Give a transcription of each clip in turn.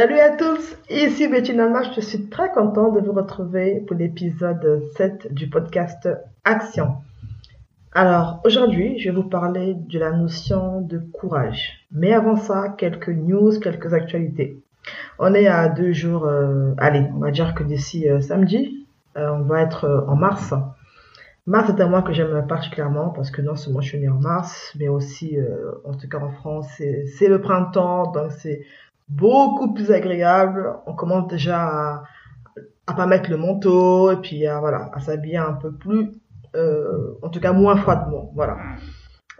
Salut à tous, ici Betty Nalma, je suis très contente de vous retrouver pour l'épisode 7 du podcast Action. Alors aujourd'hui, je vais vous parler de la notion de courage. Mais avant ça, quelques news, quelques actualités. On est à deux jours, euh, allez, on va dire que d'ici euh, samedi, euh, on va être en mars. Mars est un mois que j'aime particulièrement parce que non seulement je suis née en mars, mais aussi, en tout cas en France, c'est le printemps, donc c'est beaucoup plus agréable. On commence déjà à, à pas mettre le manteau et puis à, voilà, à s'habiller un peu plus, euh, en tout cas moins froidement. Voilà.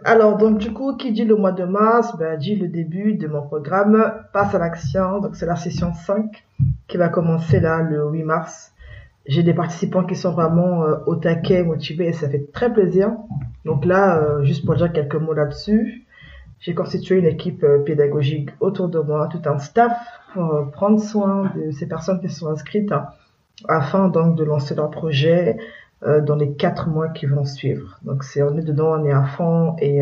Alors, donc, du coup, qui dit le mois de mars, ben, dit le début de mon programme Passe à l'action. Donc, c'est la session 5 qui va commencer là, le 8 mars. J'ai des participants qui sont vraiment euh, au taquet, motivés, et ça fait très plaisir. Donc là, euh, juste pour dire quelques mots là-dessus, j'ai constitué une équipe euh, pédagogique autour de moi, tout un staff pour euh, prendre soin de ces personnes qui sont inscrites hein, afin donc de lancer leur projet euh, dans les quatre mois qui vont suivre. Donc c'est on est dedans, on est à fond et,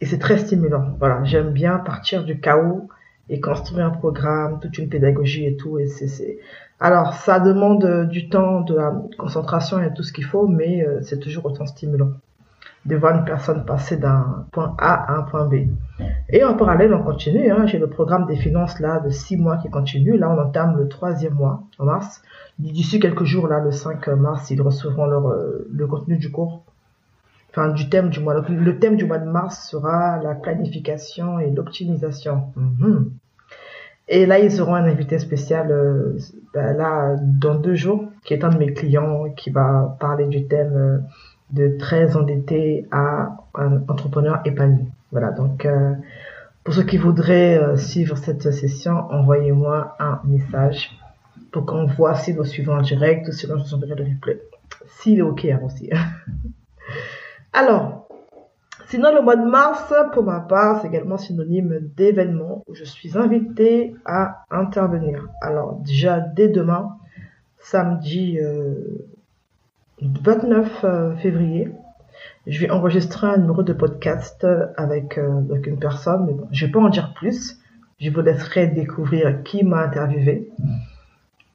et c'est très stimulant. Voilà, j'aime bien partir du chaos et construire un programme, toute une pédagogie et tout. Et c'est, alors ça demande du temps, de la concentration et tout ce qu'il faut, mais c'est toujours autant stimulant de voir une personne passer d'un point A à un point B. Et en parallèle, on continue. Hein. J'ai le programme des finances là de six mois qui continue. Là, on entame le troisième mois en mars. D'ici quelques jours, là, le 5 mars, ils recevront euh, le contenu du cours. Enfin, du thème du mois. le thème du mois de mars sera la planification et l'optimisation. Mhm. Et là, ils auront un invité spécial, euh, ben là, dans deux jours, qui est un de mes clients, qui va parler du thème euh, de très endetté à un entrepreneur épanoui. Voilà, donc euh, pour ceux qui voudraient euh, suivre cette session, envoyez-moi un message pour qu'on voit si vous suivez en direct ou sinon je vous enverrai le replay. S'il est OK hein, aussi. Alors, sinon le mois de mars, pour ma part, c'est également synonyme d'événement où je suis invitée à intervenir. Alors déjà dès demain, samedi euh, 29 euh, février, je vais enregistrer un numéro de podcast avec, euh, avec une personne, mais bon, je vais pas en dire plus. Je vous laisserai découvrir qui m'a interviewé.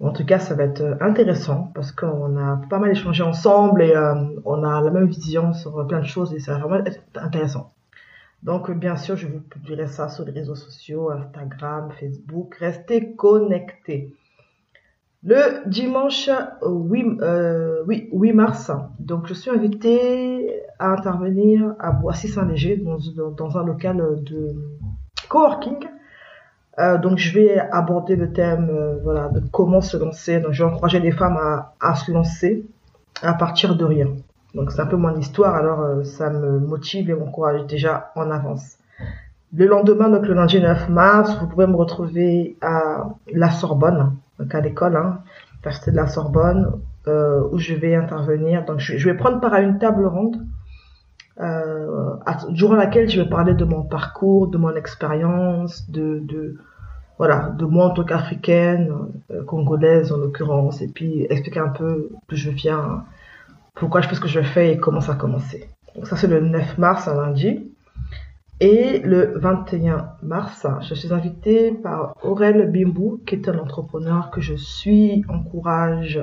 En tout cas, ça va être intéressant parce qu'on a pas mal échangé ensemble et euh, on a la même vision sur plein de choses et ça va vraiment être intéressant. Donc, bien sûr, je vous publierai ça sur les réseaux sociaux, Instagram, Facebook. Restez connectés. Le dimanche 8, euh, oui, 8 mars, donc je suis invitée à intervenir à Boissy-Saint-Léger dans, dans, un local de coworking. Euh, donc je vais aborder le thème euh, voilà, de comment se lancer. Donc je vais encourager les femmes à, à se lancer à partir de rien. Donc c'est un peu mon histoire, alors euh, ça me motive et m'encourage déjà en avance. Le lendemain, donc le lundi 9 mars, vous pouvez me retrouver à la Sorbonne donc à l'école, hein, de la Sorbonne, euh, où je vais intervenir. Donc je, vais prendre part à une table ronde euh, durant laquelle je vais parler de mon parcours, de mon expérience, de, de voilà, de moi en tant qu'africaine, euh, congolaise en l'occurrence, et puis expliquer un peu d'où je viens, pourquoi je fais ce que je fais et comment ça a commencé. Donc ça c'est le 9 mars, un lundi. Et le 21 mars, je suis invitée par Aurel Bimbou, qui est un entrepreneur que je suis, encourage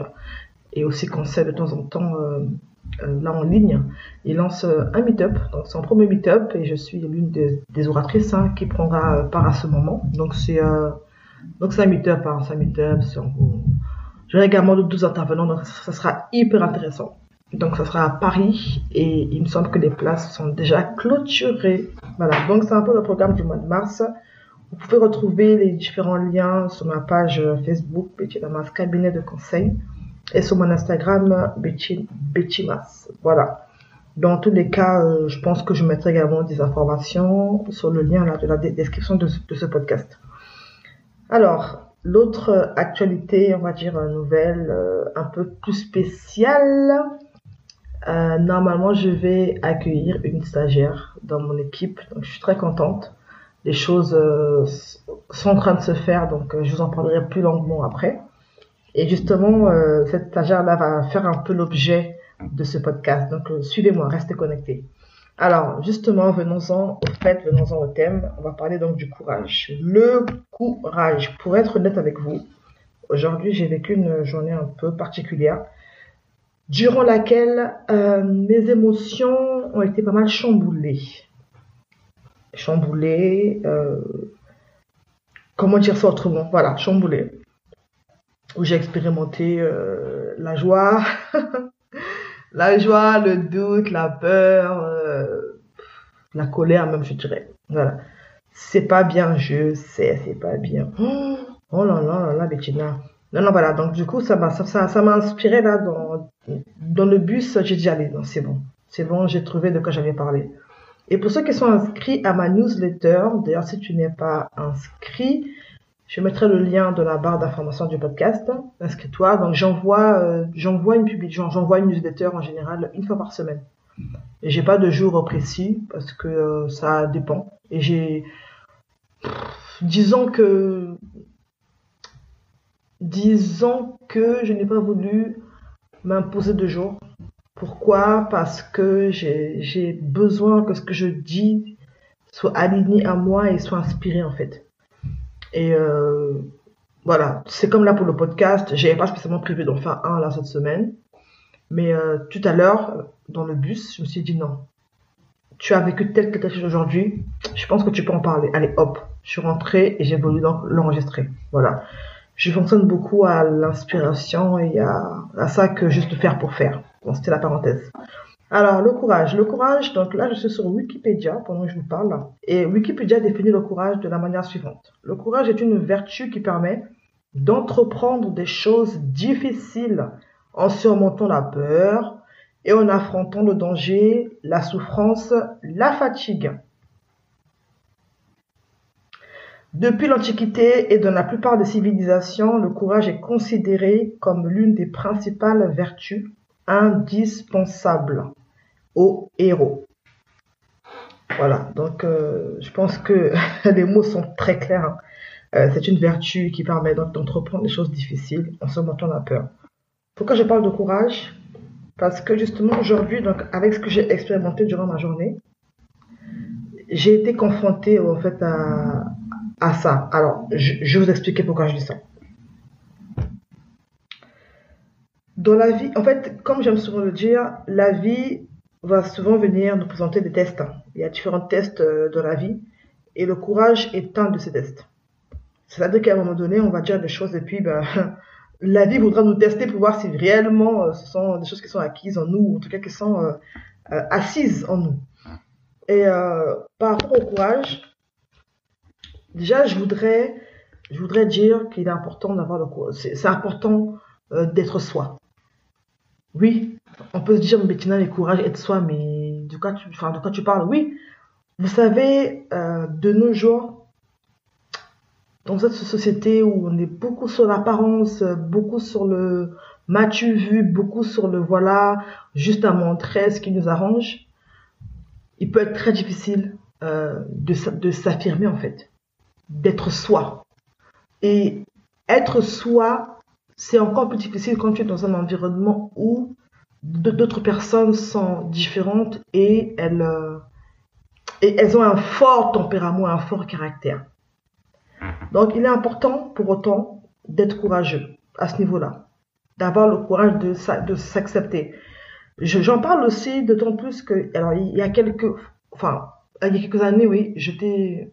et aussi conseille de temps en temps euh, euh, là en ligne. Il lance un meet-up, donc un premier meet-up et je suis l'une des, oratrices hein, qui prendra part à ce moment. Donc c'est euh, donc c'est un meet-up, hein, c'est un meet-up. J'aurai également 12 intervenants, donc ça sera hyper intéressant. Donc ça sera à Paris et il me semble que les places sont déjà clôturées. Voilà, donc c'est un peu le programme du mois de mars. Vous pouvez retrouver les différents liens sur ma page Facebook Betty Damas cabinet de conseil et sur mon Instagram Betty, Betty Voilà. Dans tous les cas, euh, je pense que je mettrai également des informations sur le lien là, de la description de, ce podcast. Alors, l'autre actualité, on va dire nouvelle, euh, un peu plus spéciale, euh, normalement, je vais accueillir une stagiaire dans mon équipe, donc je suis très contente. Les choses euh, sont en train de se faire, donc euh, je vous en parlerai plus longuement après. Et justement, cette stagiaire-là va faire un peu l'objet de ce podcast. Donc, suivez-moi, restez connectés. Alors, justement, venons-en au fait, venons-en au thème. On va parler donc du courage. Le courage. Pour être honnête avec vous, aujourd'hui, j'ai vécu une journée un peu particulière, durant laquelle euh, mes émotions ont été pas mal chamboulées. Chamboulées, euh, comment dire ça autrement? Voilà, chamboulées. Où j'ai expérimenté euh, la joie, la joie, le doute, la peur, la colère même, je dirais. Voilà. C'est pas bien, je sais, c'est pas bien. Oh, oh là là là là, Bettina. Non, non, voilà. Donc, du coup, ça m'a, ça, ça, inspiré, là, dans, dans le bus. J'ai dit, allez, non, c'est bon. C'est bon, j'ai trouvé de quoi j'avais parlé. Et pour ceux qui sont inscrits à ma newsletter, d'ailleurs, si tu n'es pas inscrit, je mettrai le lien dans la barre d'information du podcast. Inscris-toi. Donc j'envoie, euh, j'envoie une publication, j'envoie une newsletter en général une fois par semaine. Et j'ai pas de jour précis parce que euh, ça dépend. Et j'ai, disons que, disons que je n'ai pas voulu m'imposer de jours. Pourquoi? Parce que j'ai besoin que ce que je dis soit aligné à moi et soit inspiré en fait. Et euh, voilà, c'est comme là pour le podcast, j'avais pas spécialement prévu d'en faire un là cette semaine. Mais euh, tout à l'heure, dans le bus, je me suis dit non. Tu as vécu tel que tu as aujourd'hui, je pense que tu peux en parler. Allez, hop, je suis rentrée et j'ai voulu l'enregistrer. Voilà. Je fonctionne beaucoup à l'inspiration et à, ça que juste faire pour faire. Bon, c'était la parenthèse. Alors, le courage. Le courage, donc là, je suis sur Wikipédia pendant que je vous parle. Et Wikipédia définit le courage de la manière suivante. Le courage est une vertu qui permet d'entreprendre des choses difficiles en surmontant la peur et en affrontant le danger, la souffrance, la fatigue. Depuis l'Antiquité et dans la plupart des civilisations, le courage est considéré comme l'une des principales vertus indispensables aux héros. Voilà, donc euh, je pense que les mots sont très clairs. Hein. Euh, c'est une vertu qui permet donc d'entreprendre des choses difficiles en surmontant la peur. Pourquoi je parle de courage? Parce que justement aujourd'hui, donc avec ce que j'ai expérimenté durant ma journée, j'ai été confrontée en fait à, à ça. Alors, je, vais vous expliquer pourquoi je dis ça. Dans la vie, en fait, comme j'aime souvent le dire, la vie va souvent venir nous présenter des tests. Il y a différents tests euh, dans la vie et le courage est un de ces tests. C'est-à-dire qu'à un moment donné, on va dire des choses et puis ben, la vie voudra nous tester pour voir si réellement euh, ce sont des choses qui sont acquises en nous, ou en tout cas qui sont euh, assises en nous. Et par rapport au courage, déjà je voudrais, je voudrais dire qu'il est important d'avoir le. C'est important d'être soi. Oui, on peut se dire, Bettina, le courage, être soi, mais de quoi tu, enfin, de quoi tu parles? Oui, vous savez, euh, de nos jours, dans cette société où on est beaucoup sur l'apparence, beaucoup sur le m'as-tu vu, beaucoup sur le voilà, juste à montrer ce qui nous arrange, il peut être très difficile euh, de s'affirmer en fait, d'être soi. Et être soi, c'est encore plus difficile quand tu es dans un environnement où d'autres personnes sont différentes et elles, euh, et elles ont un fort tempérament, un fort caractère. Donc il est important pour autant d'être courageux à ce niveau-là, d'avoir le courage de, s'accepter. J'en parle aussi d'autant plus que, alors il y a quelques, enfin, il y a quelques années, oui, j'étais,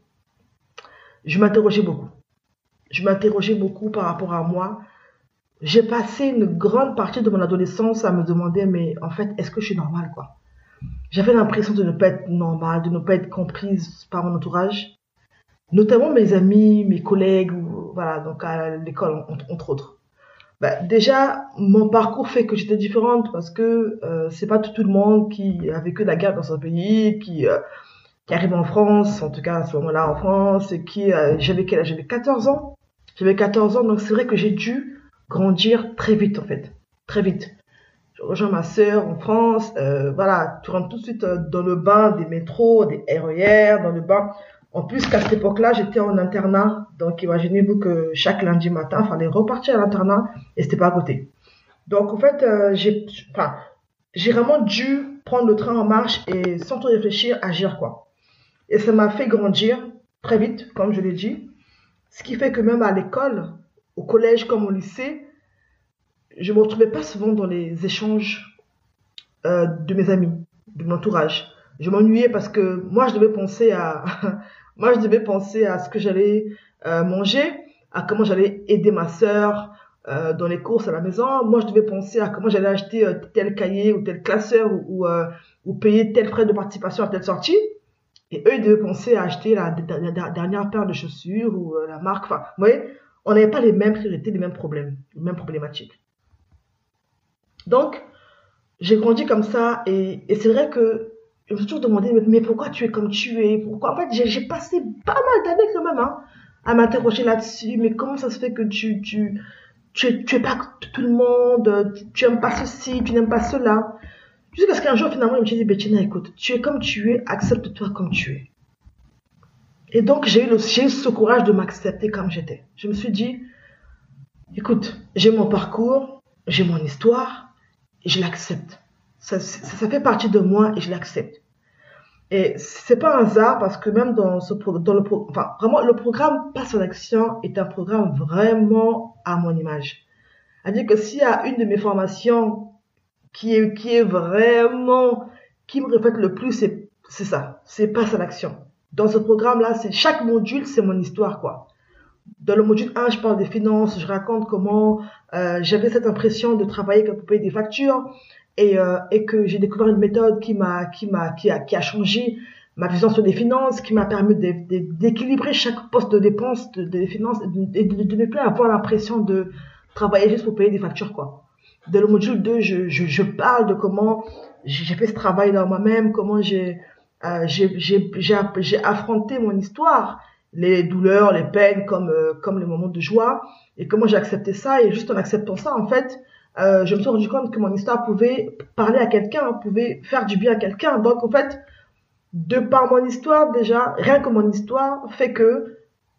je m'interrogeais beaucoup. Je m'interrogeais beaucoup par rapport à moi, j'ai passé une grande partie de mon adolescence à me demander, mais en fait, est-ce que je suis normale, quoi? J'avais l'impression de ne pas être normale, de ne pas être comprise par mon entourage, notamment mes amis, mes collègues, voilà, donc à l'école, entre autres. Bah, déjà, mon parcours fait que j'étais différente parce que euh, c'est pas tout, le monde qui a vécu la guerre dans son pays, qui, euh, qui arrive en France, en tout cas à ce moment-là en France, et qui, euh, j'avais quel âge? J'avais 14 ans. J'avais 14 ans, donc c'est vrai que j'ai dû grandir très vite en fait, très vite. Je rejoins ma sœur en France, euh, voilà, tu rentres tout de suite euh, dans le bain des métros, des RER, dans le bain. En plus qu'à cette époque-là, j'étais en internat, donc imaginez-vous que chaque lundi matin, il fallait repartir à l'internat et c'était pas à côté. Donc en fait, euh, j'ai, enfin, j'ai vraiment dû prendre le train en marche et sans trop réfléchir, agir quoi. Et ça m'a fait grandir très vite, comme je l'ai dit. Ce qui fait que même à l'école, au collège comme au lycée, je me retrouvais pas souvent dans les échanges euh, de mes amis, de mon entourage. Je m'ennuyais parce que moi, je devais penser à, moi, je devais penser à ce que j'allais euh, manger, à comment j'allais aider ma sœur euh, dans les courses à la maison. Moi, je devais penser à comment j'allais acheter tel cahier ou tel classeur ou, ou, payer tel frais de participation à telle sortie. Et eux, ils devaient penser à acheter la, dernière paire de chaussures ou la marque. Enfin, vous voyez, on n'avait pas les mêmes priorités, les mêmes problèmes, les mêmes problématiques. Donc, j'ai grandi comme ça et, c'est vrai que je me suis toujours demandé, mais, pourquoi tu es comme tu es? Pourquoi? En fait, j'ai passé pas mal d'années quand même hein, à m'interroger là-dessus. Mais comment ça se fait que tu, tu, tu, tu pas tout le monde, tu, n'aimes pas ceci, tu n'aimes pas cela? Jusqu'à ce qu'un jour, finalement, je me dit, Bettina, écoute, tu es comme tu es, accepte-toi comme tu es. Et donc, j'ai eu, eu ce courage de m'accepter comme j'étais. Je me suis dit, écoute, j'ai mon parcours, j'ai mon histoire, et je l'accepte. Ça, ça, fait partie de moi et je l'accepte. Et c'est pas un hasard parce que même dans ce dans le enfin vraiment le programme Passe en action est un programme vraiment à mon image. C'est-à-dire que s'il y a une de mes formations qui est qui est vraiment qui me reflète le plus c'est c'est ça, c'est Passe à l'action. Dans ce programme là, c'est chaque module c'est mon histoire quoi. Dans le module 1, je parle des finances, je raconte comment euh, j'avais cette impression de travailler pour payer des factures et, euh, et que j'ai découvert une méthode qui m'a qui m'a qui a qui a changé ma vision sur les finances, qui m'a permis d'équilibrer chaque poste de dépense de, des finances et de, de, ne plus avoir l'impression de travailler juste pour payer des factures quoi. Dans le module 2, je, je, je parle de comment j'ai fait ce travail dans moi-même, comment j'ai euh, j'ai affronté mon histoire, les douleurs, les peines comme euh, comme les moments de joie et comment j'ai accepté ça et juste en acceptant ça en fait euh, je me suis rendu compte que mon histoire pouvait parler à quelqu'un, pouvait faire du bien à quelqu'un. Donc, en fait, de par mon histoire, déjà, rien que mon histoire fait que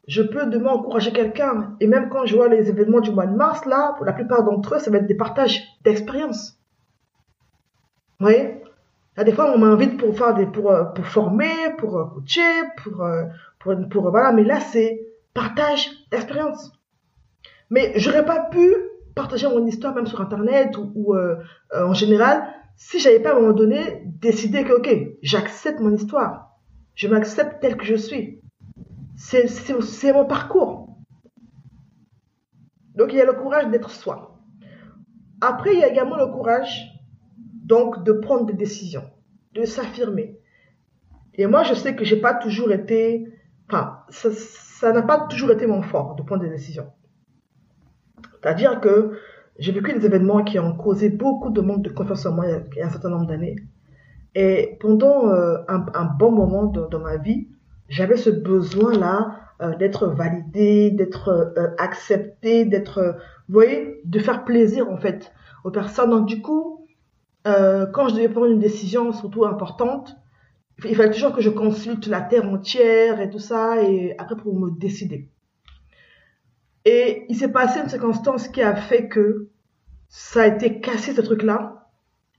je peux demain encourager quelqu'un. Et même quand je vois les événements du mois de mars, là, pour la plupart d'entre eux, ça va être des partages d'expérience. Vous voyez? Des fois, on m'invite pour faire des, pour, euh, pour former, pour euh, coacher, pour, pour, pour, voilà. Mais là, c'est partage d'expérience. Mais j'aurais pas pu partager mon histoire même sur internet ou, euh, euh, en général si j'avais pas à un moment donné décidé que ok j'accepte mon histoire je m'accepte tel que je suis c'est mon parcours. Donc il y a le courage d'être soi. Après il y a également le courage donc de prendre des décisions de s'affirmer. Et moi je sais que j'ai pas toujours été enfin ça n'a pas toujours été mon fort de prendre des décisions. C'est-à-dire que j'ai vécu des événements qui ont causé beaucoup de manque de confiance en moi il y a un certain nombre d'années. Et pendant euh, un, bon moment dans, ma vie, j'avais ce besoin-là euh, d'être validé, d'être euh, accepté, d'être, vous voyez, de faire plaisir en fait aux personnes. Donc du coup, quand je devais prendre une décision surtout importante, il fallait toujours que je consulte la terre entière et tout ça, et après pour me décider. Et il s'est passé une circonstance qui a fait que ça a été cassé ce truc-là.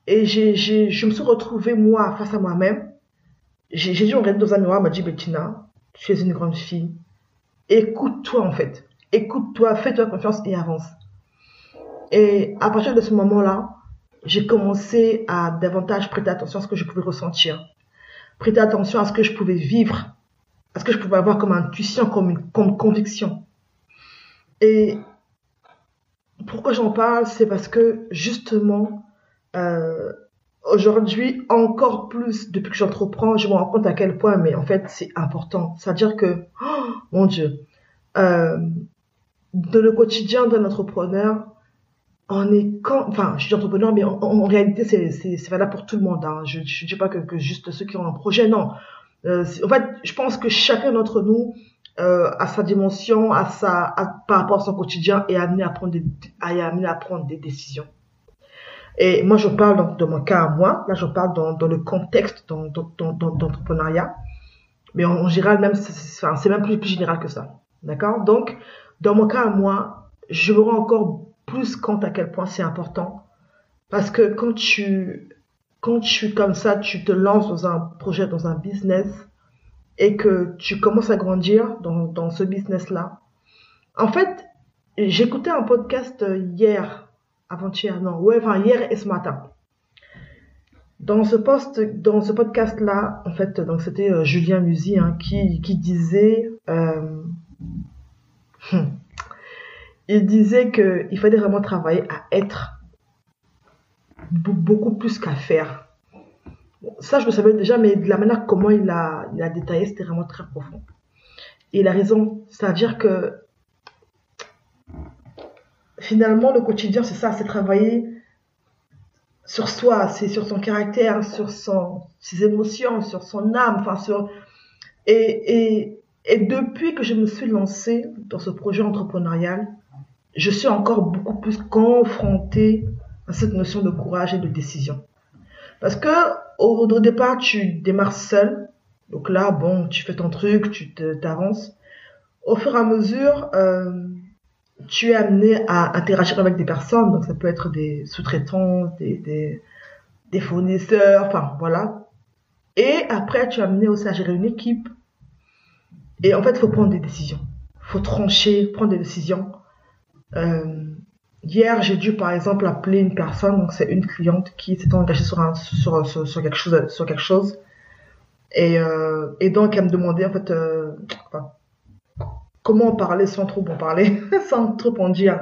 Et j'ai, je me suis retrouvée, moi, face à moi-même. J'ai, j'ai dû regarder dans un miroir, m'a dit, Bettina, tu es une grande fille. Écoute-toi, en fait. Écoute-toi, fais-toi confiance et avance. Et à partir de ce moment-là, j'ai commencé à davantage prêter attention à ce que je pouvais ressentir. Prêter attention à ce que je pouvais vivre. À ce que je pouvais avoir comme intuition, comme comme conviction. Et pourquoi j'en parle, c'est parce que justement, euh, aujourd'hui, encore plus, depuis que j'entreprends, je me rends compte à quel point, mais en fait, c'est important. C'est-à-dire que, oh, mon Dieu, euh, dans le quotidien d'un entrepreneur, on est quand, enfin, je suis entrepreneur, mais en, réalité, c'est, valable pour tout le monde. Hein. Je ne dis pas que, que, juste ceux qui ont un projet, non. Euh, en fait, je pense que chacun d'entre nous euh, à sa dimension, à sa, par rapport à son quotidien et amené à prendre des, amené à prendre des décisions. Et moi, je parle dans, de mon cas à moi. Là, je parle dans, le contexte d'entrepreneuriat. Mais en, général, même, c'est même plus, général que ça. D'accord? Donc, dans mon cas à moi, je me rends encore plus compte à quel point c'est important. Parce que quand tu quand tu comme ça, tu te lances dans un projet, dans un business, et que tu commences à grandir dans ce business-là. En fait, j'écoutais un podcast hier, avant-hier, non, ouais, enfin hier et ce matin. Dans ce post, dans ce podcast-là, en fait, donc c'était euh, Julien Musy hein, qui, disait, euh, il disait que il fallait vraiment travailler à être beaucoup plus qu'à faire. ça, je le savais déjà, mais de la manière comment il a détaillé, c'était vraiment très profond. Et il a raison, c'est-à-dire que finalement, le quotidien, c'est ça, c'est travailler sur soi, c'est sur son caractère, sur ses émotions, sur son âme, enfin sur... Et, et, et depuis que je me suis lancée dans ce projet entrepreneurial, je suis encore beaucoup plus confrontée à cette notion de courage et de décision. Parce que au, départ, tu démarres seul. Donc là, bon, tu fais ton truc, tu t'avances. Au fur et à mesure, euh, tu es amené à interagir avec des personnes. Donc ça peut être des sous-traitants, des, des, fournisseurs, enfin voilà. Et après, tu es amené aussi à gérer une équipe. Et en fait, il faut prendre des décisions. Il faut trancher, prendre des décisions. Euh, hier, j'ai dû par exemple appeler une personne, donc c'est une cliente qui s'est engagée sur, un, sur, sur, quelque chose, sur quelque chose. Et, euh, et donc, elle me demandait en fait euh, comment en parler sans trop en parler, sans trop en dire.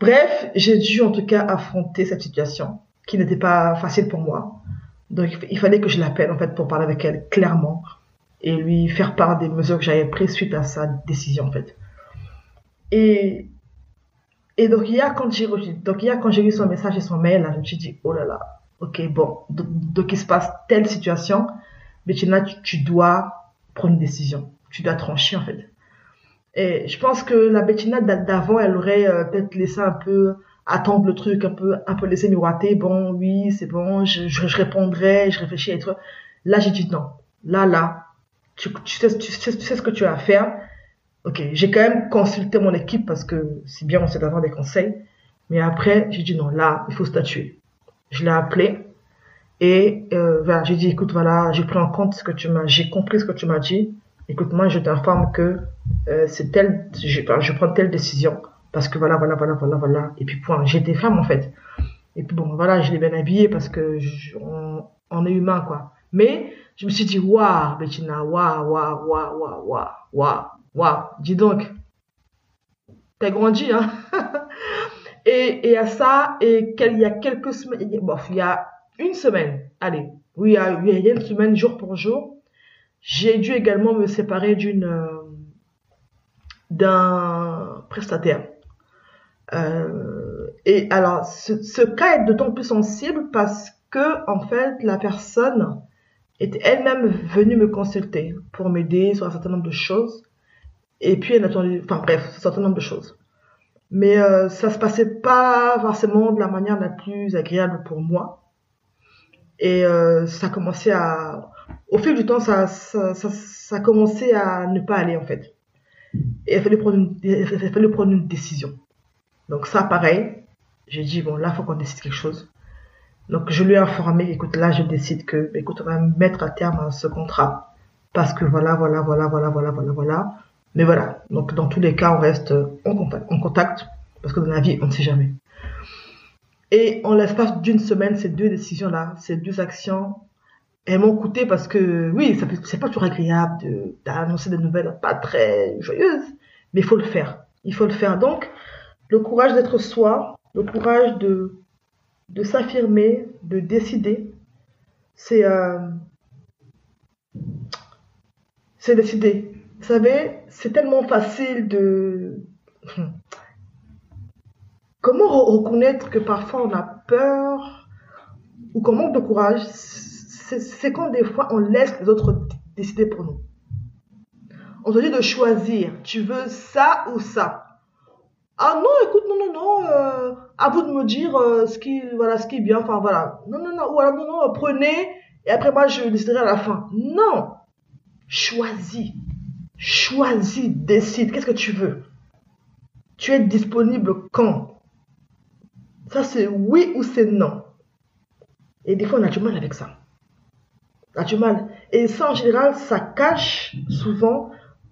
Bref, j'ai dû en tout cas affronter cette situation qui n'était pas facile pour moi. Donc, il fallait que je l'appelle en fait pour parler avec elle clairement et lui faire part des mesures que j'avais prises suite à sa décision en fait. Et donc hier, quand j'ai donc quand j'ai lu son message et son mail, je me suis dit, oh là là, ok, bon, donc, il se passe telle situation, tu, tu dois prendre une décision. Tu dois trancher, en fait. Et je pense que la Bettina d'avant, elle aurait euh, peut-être laissé un peu attendre le truc, un peu, un peu laissé miroiter. Bon, oui, c'est bon, je, je, répondrai, je réfléchis et tout. Là, j'ai dit non. Là, là, tu, tu, sais, tu, sais, tu sais ce que tu as à faire ok, j'ai quand même consulté mon équipe parce que c'est bien, on sait d'avoir des conseils. Mais après, j'ai dit non, là, il faut statuer. Je l'ai appelé et euh, j'ai dit écoute, voilà, j'ai pris en compte ce que tu m'as, j'ai compris ce que tu m'as dit. Écoute, moi, je t'informe que euh, c'est tel, je, prends telle décision parce que voilà, voilà, voilà, voilà, voilà. Et puis point, j'ai des femmes en fait. Et puis bon, voilà, je l'ai bien habillé parce que on, on, est humain quoi. Mais je me suis dit waouh, Bettina, waouh, waouh, waouh, waouh, waouh. Waouh, dis donc, t'as grandi, hein et, et à ça, et il y a quelques semaines, bon, il y a une semaine, allez, oui, il y a, une semaine, jour pour jour, j'ai dû également me séparer d'une euh, d'un prestataire. Euh, et alors, ce, cas est d'autant plus sensible parce que, en fait, la personne était elle-même venue me consulter pour m'aider sur un certain nombre de choses. Et puis, elle attendait, enfin bref, un certain nombre de choses. Mais euh, ça se passait pas forcément de la manière la plus agréable pour moi. Et euh, ça commençait à, au fil du temps, ça, ça, ça, ça commençait à ne pas aller en fait. Et il fallait prendre une, il fallait prendre une décision. Donc ça, pareil, j'ai dit bon là, faut qu'on décide quelque chose. Donc je lui ai informé, écoute là, je décide que, écoute, on va mettre à terme ce contrat parce que voilà, voilà, voilà, voilà, voilà, voilà, voilà. Mais voilà, donc dans tous les cas, on reste en contact, en contact parce que dans la vie, on ne sait jamais. Et en l'espace d'une semaine, ces deux décisions-là, ces deux actions, elles m'ont coûté parce que, oui, c'est pas toujours agréable d'annoncer des nouvelles pas très joyeuses, mais il faut le faire. Il faut le faire. Donc, le courage d'être soi, le courage de, de s'affirmer, de décider, c'est euh, c'est décider. Vous savez, c'est tellement facile de... Comment reconnaître que parfois on a peur ou qu'on manque de courage C'est quand des fois on laisse les autres décider pour nous. On te dit de choisir. Tu veux ça ou ça Ah non, écoute, non, non, non. Euh, à vous de me dire euh, ce qui, voilà, ce qui est bien. Enfin voilà. Non, non, non. Ou alors non, non. Prenez et après moi je déciderai à la fin. Non. Choisis. Choisis, décide, qu'est-ce que tu veux? Tu es disponible quand? Ça c'est oui ou c'est non. Et des fois, on a du mal avec ça. A du mal. Et ça, en général, ça cache souvent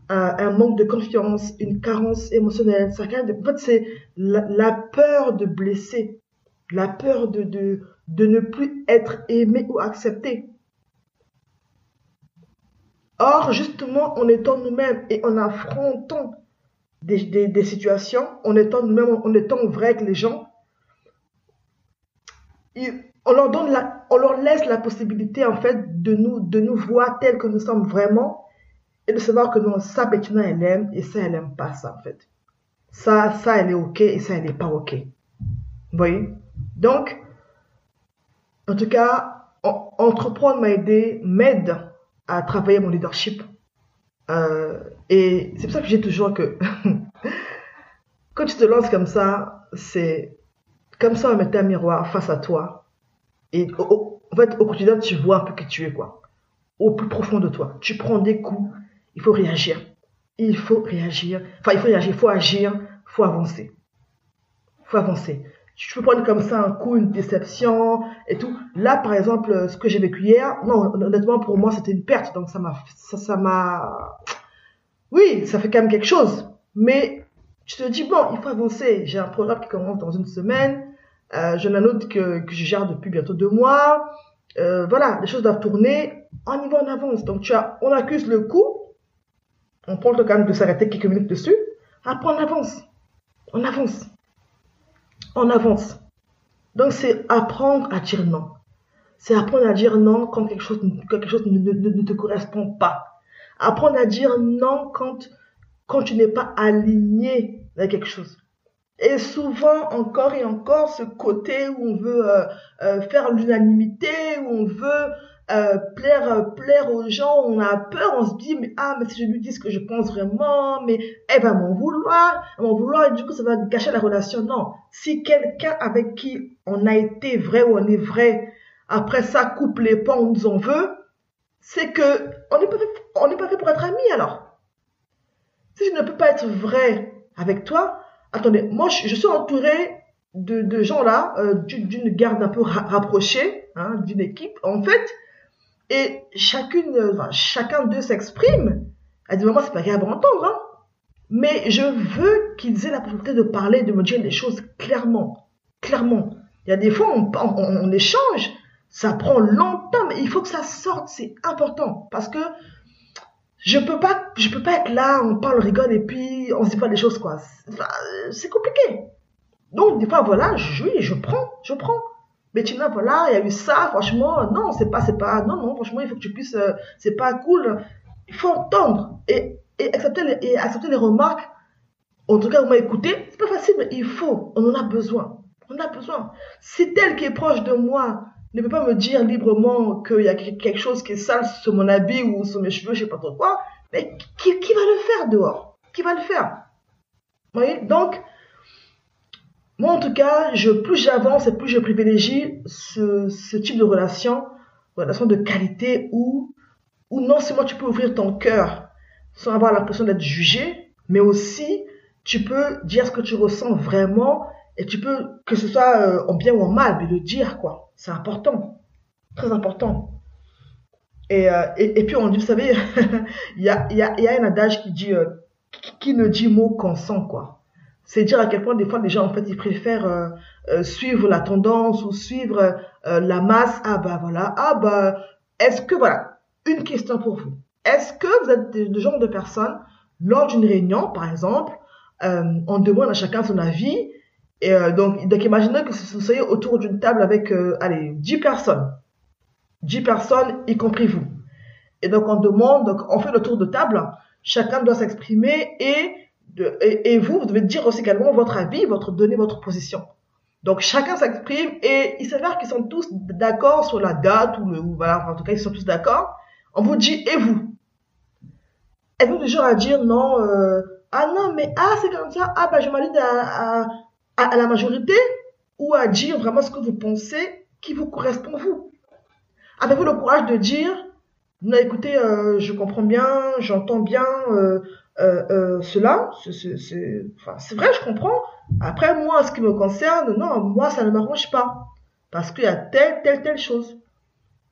un manque de confiance, une carence émotionnelle. Ça cache, en fait, c'est la, peur de blesser, la peur de, de, de ne plus être aimé ou accepté. Or, justement, en étant nous-mêmes et en affrontant des, des, des situations, en étant nous-mêmes, en étant vrai avec les gens, on leur donne on leur laisse la possibilité en fait de nous, de nous voir tels que nous sommes vraiment et de savoir que non, ça Bettina elle aime et ça elle aime pas ça en fait. Ça, ça elle est ok et ça elle n'est pas ok. Vous voyez? Donc, en tout cas, entreprendre m'a aidé, m'aide à travailler mon leadership. Euh, et c'est pour ça que j'ai toujours que quand tu te lances comme ça, c'est comme ça on mettait un miroir face à toi et en fait, au quotidien, tu vois un peu qui tu es, quoi. Au plus profond de toi. Tu prends des coups, il faut réagir. Il faut réagir. Enfin, il faut réagir, il faut agir, il faut avancer. Il faut avancer. Tu peux prendre comme ça un coup, une déception et tout. Là, par exemple, ce que j'ai vécu hier, non, honnêtement, pour moi, c'était une perte. Donc, ça m'a, ça m'a, oui, ça fait quand même quelque chose. Mais, tu te dis, bon, il faut avancer. J'ai un programme qui commence dans une semaine euh, J'en ai autre que, je gère depuis bientôt deux mois. Euh, voilà, les choses doivent tourner. On y va en avance. Donc, tu as, on accuse le coup. On prend le temps de s'arrêter quelques minutes dessus. Après, on avance. On avance. On avance. Donc, c'est apprendre à dire non. C'est apprendre à dire non quand quelque chose, quelque chose ne, ne, ne, te correspond pas. Apprendre à dire non quand, quand tu n'es pas aligné avec quelque chose. Et souvent, encore et encore, ce côté où on veut euh, euh, faire l'unanimité, où on veut euh, plaire, plaire aux gens, on a peur, on se dit, mais ah, mais si je lui dis ce que je pense vraiment, mais elle va m'en vouloir, m'en vouloir, et du coup, ça va gâcher la relation. Non. Si quelqu'un avec qui on a été vrai ou on est vrai, après ça coupe les ponts, on nous en veut, c'est que on n'est pas, on n'est pas fait pour être amis alors. Si je ne peux pas être vrai avec toi, attendez, moi je, suis entouré de, gens là, euh, d'une garde un peu rapprochée, hein, d'une équipe en fait, et chacune, chacun d'eux s'exprime. Elle dit, moi c'est pas grave à entendre, hein. mais je veux qu'ils aient la possibilité de parler, de me dire les choses clairement, clairement. Il y a des fois on, on, on échange, ça prend longtemps, mais il faut que ça sorte, c'est important, parce que je peux pas, je peux pas être là, on parle, on rigole et puis on se dit pas des choses quoi. C'est compliqué. Donc des fois voilà, je, oui, je prends, je prends. Mais tu voilà, il y a eu ça, franchement, non, c'est pas, c'est pas, non, non, franchement, il faut que tu puisses, euh, c'est pas cool. Il faut entendre et, et accepter les, et accepter les remarques. En tout cas, m'avez écouté, c'est pas facile, mais il faut, on en a besoin. On a besoin. Si tel qui est proche de moi ne peut pas me dire librement qu'il y a quelque chose qui est sale sur mon habit ou sur mes cheveux, je sais pas trop quoi. Mais qui, va le faire dehors? Qui va le faire? Vous voyez? Donc, moi en tout cas, plus j'avance et plus je privilégie ce, ce type de relation, relation de qualité où, où non seulement tu peux ouvrir ton cœur sans avoir l'impression d'être jugé, mais aussi tu peux dire ce que tu ressens vraiment et tu peux, que ce soit euh, en bien ou en mal, mais le dire quoi. C'est important. Très important. Et, euh, et, puis on dit, vous savez, il y a, y, a, y a un adage qui dit, euh, qui, ne dit mot consent, quoi. C'est dire à quel point des fois les gens, en fait, ils préfèrent euh, suivre la tendance ou suivre la masse. Ah bah voilà, ah bah, est-ce que, voilà, une question pour vous. Est-ce que vous êtes le genre de personne, lors d'une réunion, par exemple, on demande à chacun son avis, et euh, donc, donc, imaginez que vous soyez autour d'une table avec, euh, allez, 10 personnes. 10 personnes, y compris vous. Et donc, on demande, donc, on fait le tour de table. Chacun doit s'exprimer et, et, vous, vous devez dire aussi également votre avis, votre, donner votre position. Donc, chacun s'exprime et il s'avère qu'ils sont tous d'accord sur la date ou le, ou voilà, en tout cas, ils sont tous d'accord. On vous dit, et vous? Êtes-vous genre à dire non, euh, ah non, mais ah, c'est comme ça, ah, bah, je m'allie à, à à, la majorité ou à dire vraiment ce que vous pensez qui vous correspond vous Avez-vous le courage de dire, écoutez, euh, je comprends bien, j'entends bien euh, euh, cela, c'est vrai, je comprends. Après, moi, ce qui me concerne, non, moi, ça ne m'arrange pas. parce qu'il y a telle, telle, telle chose.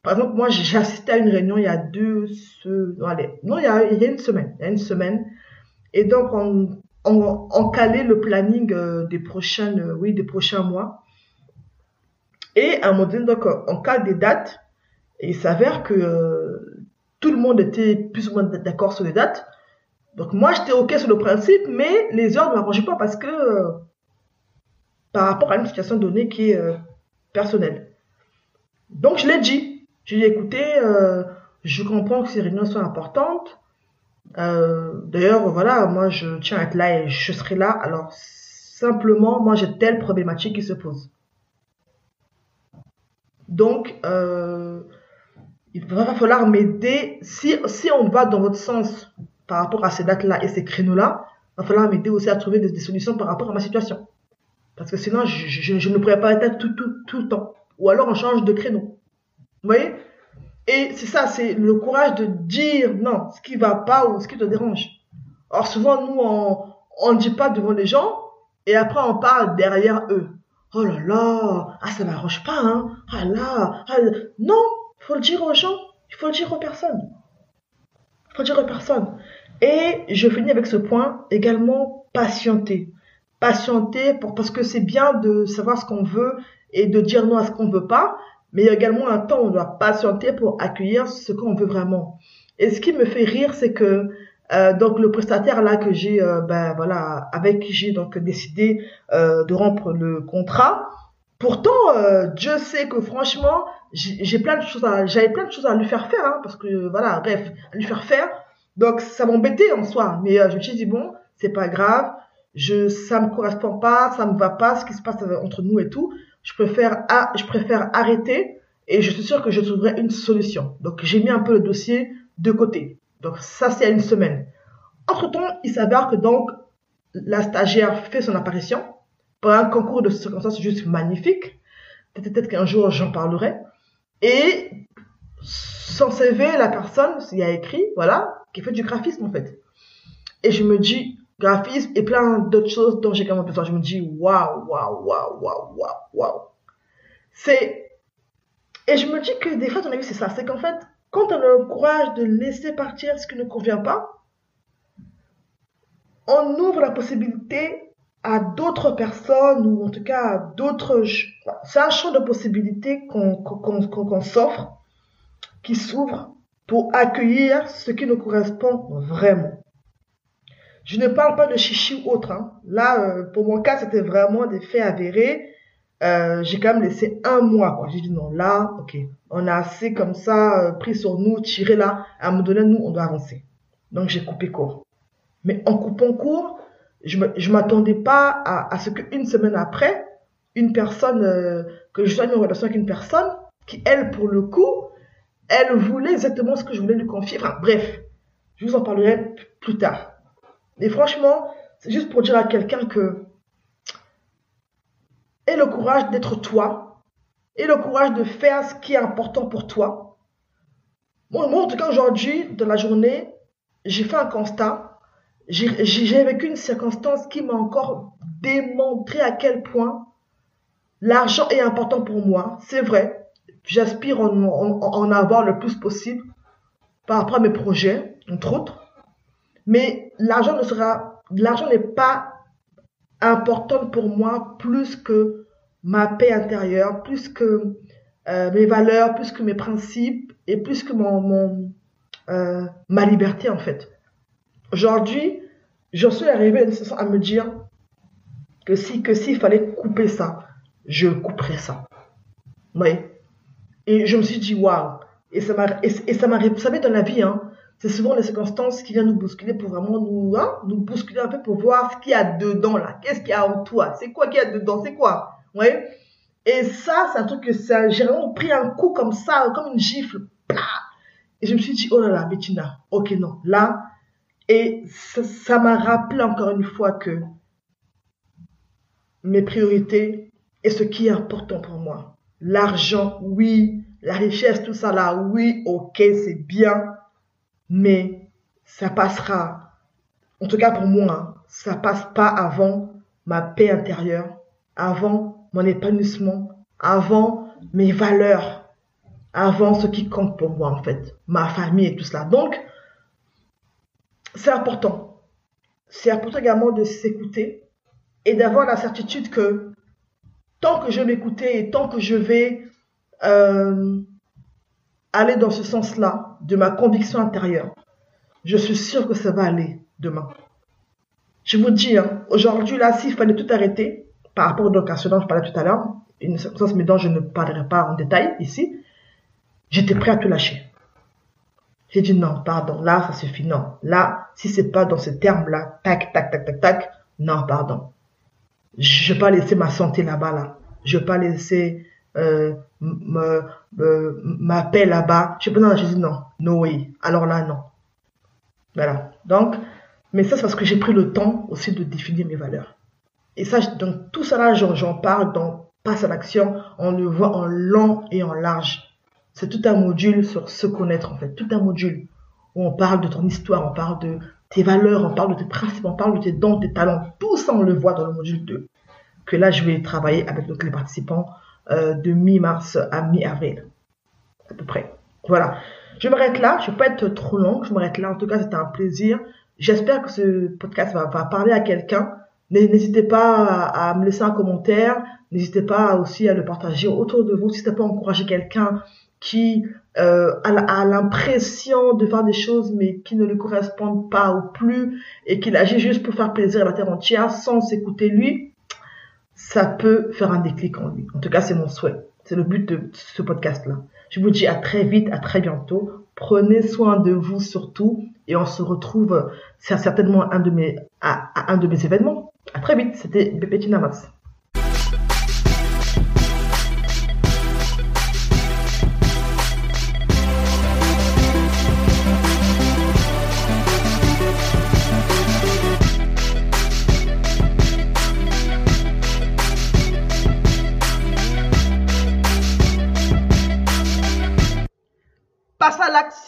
Par exemple, moi, j'ai assisté à une réunion il y a deux, non, allez, non, il y a, il y a une semaine, il y a une semaine. Et donc, on, on, le planning euh, des prochaines, euh, oui, des prochains mois. Et à un moment donné, donc, on cale des dates. Et il s'avère que euh, tout le monde était plus ou moins d'accord sur les dates. Donc moi, j'étais OK sur le principe, mais les heures ne m'arrangeaient pas parce que par rapport à une situation donnée qui est personnelle. Donc je l'ai dit. J'ai dit, écoutez, je comprends que ces réunions sont importantes. D'ailleurs, voilà, moi, je tiens à être là et je serai là. Alors, simplement, moi, j'ai telle problématique qui se pose. Donc, il va falloir m'aider. Si, si on va dans votre sens par rapport à ces dates-là et ces créneaux-là, il va falloir m'aider aussi à trouver des, solutions par rapport à ma situation. Parce que sinon, je, je, ne pourrais pas être tout, tout, tout le temps. Ou alors, on change de créneau. Vous voyez? Et c'est ça, c'est le courage de dire non, ce qui va pas ou ce qui te dérange. Or, souvent, nous, on ne dit pas devant les gens et après, on parle derrière eux. Oh là là, ah, ça m'arrange pas, hein. Ah là, ah, non, faut le dire aux gens, il faut le dire aux personnes. Il faut le dire aux personnes. Et je finis avec ce point également patienter. Patienter parce que c'est bien de savoir ce qu'on veut et de dire non à ce qu'on ne veut pas, mais il y a également un temps où on doit patienter pour accueillir ce qu'on veut vraiment. Et ce qui me fait rire, c'est que euh, donc le prestataire là que j'ai, euh, ben voilà, avec qui j'ai donc décidé euh, de rompre le contrat. Pourtant, Dieu sait que franchement, j'ai plein de choses à, j'avais plein de choses à lui faire faire, hein, parce que voilà, bref, à lui faire faire. Donc ça m'embêtait en soi, mais euh, je me suis dit bon, c'est pas grave, je ça me correspond pas, ça me va pas ce qui se passe entre nous et tout. Je préfère je préfère arrêter et je suis sûre que je trouverai une solution. Donc j'ai mis un peu le dossier de côté. Donc ça c'est à une semaine. Entre temps, il s'avère que donc la stagiaire fait son apparition pour un concours de circonstances juste magnifique. Peut-être qu'un jour j'en parlerai. Et son CV, la personne, il y a écrit, voilà, qui fait du graphisme en fait. Et je me dis, graphisme et plein d'autres choses dont j'ai quand même besoin. Je me dis, waouh, waouh, waouh, waouh, waouh, waouh. C'est. Et je me dis que des fois, ton avis, c'est ça. C'est qu'en fait, quand on a le courage de laisser partir ce qui ne convient pas, on ouvre la possibilité à d'autres personnes ou en tout cas à d'autres. C'est un champ de possibilités qu'on s'offre, qui s'ouvre pour accueillir ce qui nous correspond vraiment. Je ne parle pas de chichi ou autre. Hein. Là, euh, pour mon cas, c'était vraiment des faits avérés. Euh, j'ai quand même laissé un mois. J'ai dit non, là, ok, on a assez comme ça euh, pris sur nous, tiré là. À un moment donné, nous, on doit avancer. Donc j'ai coupé court. Mais en coupant court, je ne m'attendais pas à, ce qu'une semaine après, une personne, euh, que je sois en relation avec une personne qui, elle, pour le coup, elle voulait exactement ce que je voulais lui confier. Bref, je vous en parlerai plus tard. Mais franchement, c'est juste pour dire à quelqu'un que aie le courage d'être toi, et le courage de faire ce qui est important pour toi. moi en tout cas, aujourd'hui, dans la journée, j'ai fait un constat j'ai vécu une circonstance qui m'a encore démontré à quel point l'argent est important pour moi. C'est vrai, j'aspire en, en, avoir le plus possible par rapport à mes projets, entre autres. Mais l'argent ne sera, l'argent n'est pas important pour moi plus que ma paix intérieure, plus que euh, mes valeurs, plus que mes principes et plus que mon, euh, ma liberté en fait. Aujourd'hui, j'en suis arrivé à me dire que si, que s'il fallait couper ça, je couperais ça. Oui. Et je me suis dit, waouh. Et ça m'a, et, ça m'a, vous savez, dans la vie, hein, c'est souvent les circonstances qui viennent nous bousculer pour vraiment nous, hein, nous bousculer un peu pour voir ce qu'il y a dedans, là. Qu'est-ce qu'il y a en toi? C'est quoi qu'il y a dedans? C'est quoi? Ouais. Et ça, c'est un truc que j'ai vraiment pris un coup comme ça, comme une gifle. Et je me suis dit, oh là là, Bettina, ok, non. Là, et ça m'a rappelé encore une fois que mes priorités et ce qui est important pour moi. L'argent, oui. La richesse, tout ça là, oui, ok, c'est bien. Mais ça passera. En tout cas pour moi, hein, ça passe pas avant ma paix intérieure, avant mon épanouissement, avant mes valeurs avant ce qui compte pour moi, en fait, ma famille et tout cela. Donc, c'est important. C'est important également de s'écouter et d'avoir la certitude que tant que je m'écouter et tant que je vais euh, aller dans ce sens-là de ma conviction intérieure, je suis sûr que ça va aller demain. Je vous dis, hein, aujourd'hui, là, s'il fallait tout arrêter, par rapport au cas dont je parlais tout à l'heure, une circonstance mais dont je ne parlerai pas en détail ici, j'étais prêt à tout lâcher. J'ai dit non, pardon, là, ça suffit, non. Là, si c'est pas dans ce terme-là, tac, tac, tac, tac, tac, non, pardon. Je vais pas laisser ma santé là-bas, là. Je vais pas laisser euh, ma paix là-bas. Je pas, non, j'ai dit non, no way. Alors là, non. Voilà. Donc, mais ça, c'est parce que j'ai pris le temps aussi de définir mes valeurs. Et ça, donc tout ça là, j'en parle dans Passe à l'action. On le voit en long et en large. C'est tout un module sur se connaître, en fait. Tout un module où on parle de ton histoire, on parle de tes valeurs, on parle de tes principes, on parle de tes dons, tes talents. Tout ça, on le voit dans le module 2. Que là, je vais travailler avec les participants euh, de mi-mars à mi-avril. À peu près. Voilà. Je m'arrête là. Je ne vais pas être trop long. Je m'arrête là. En tout cas, c'était un plaisir. J'espère que ce podcast va, parler à quelqu'un. N'hésitez pas à, me laisser un commentaire. N'hésitez pas aussi à le partager autour de vous. N'hésitez pas à encourager quelqu'un qui euh, a, l'impression de faire des choses mais qui ne lui correspondent pas ou plus et qu'il agit juste pour faire plaisir à la terre entière sans s'écouter lui, ça peut faire un déclic en lui. En tout cas, c'est mon souhait. C'est le but de ce podcast-là. Je vous dis à très vite, à très bientôt. Prenez soin de vous surtout et on se retrouve c'est certainement un de mes, à, un de mes événements. À très vite, c'était Bébé Namas. Passe à l'action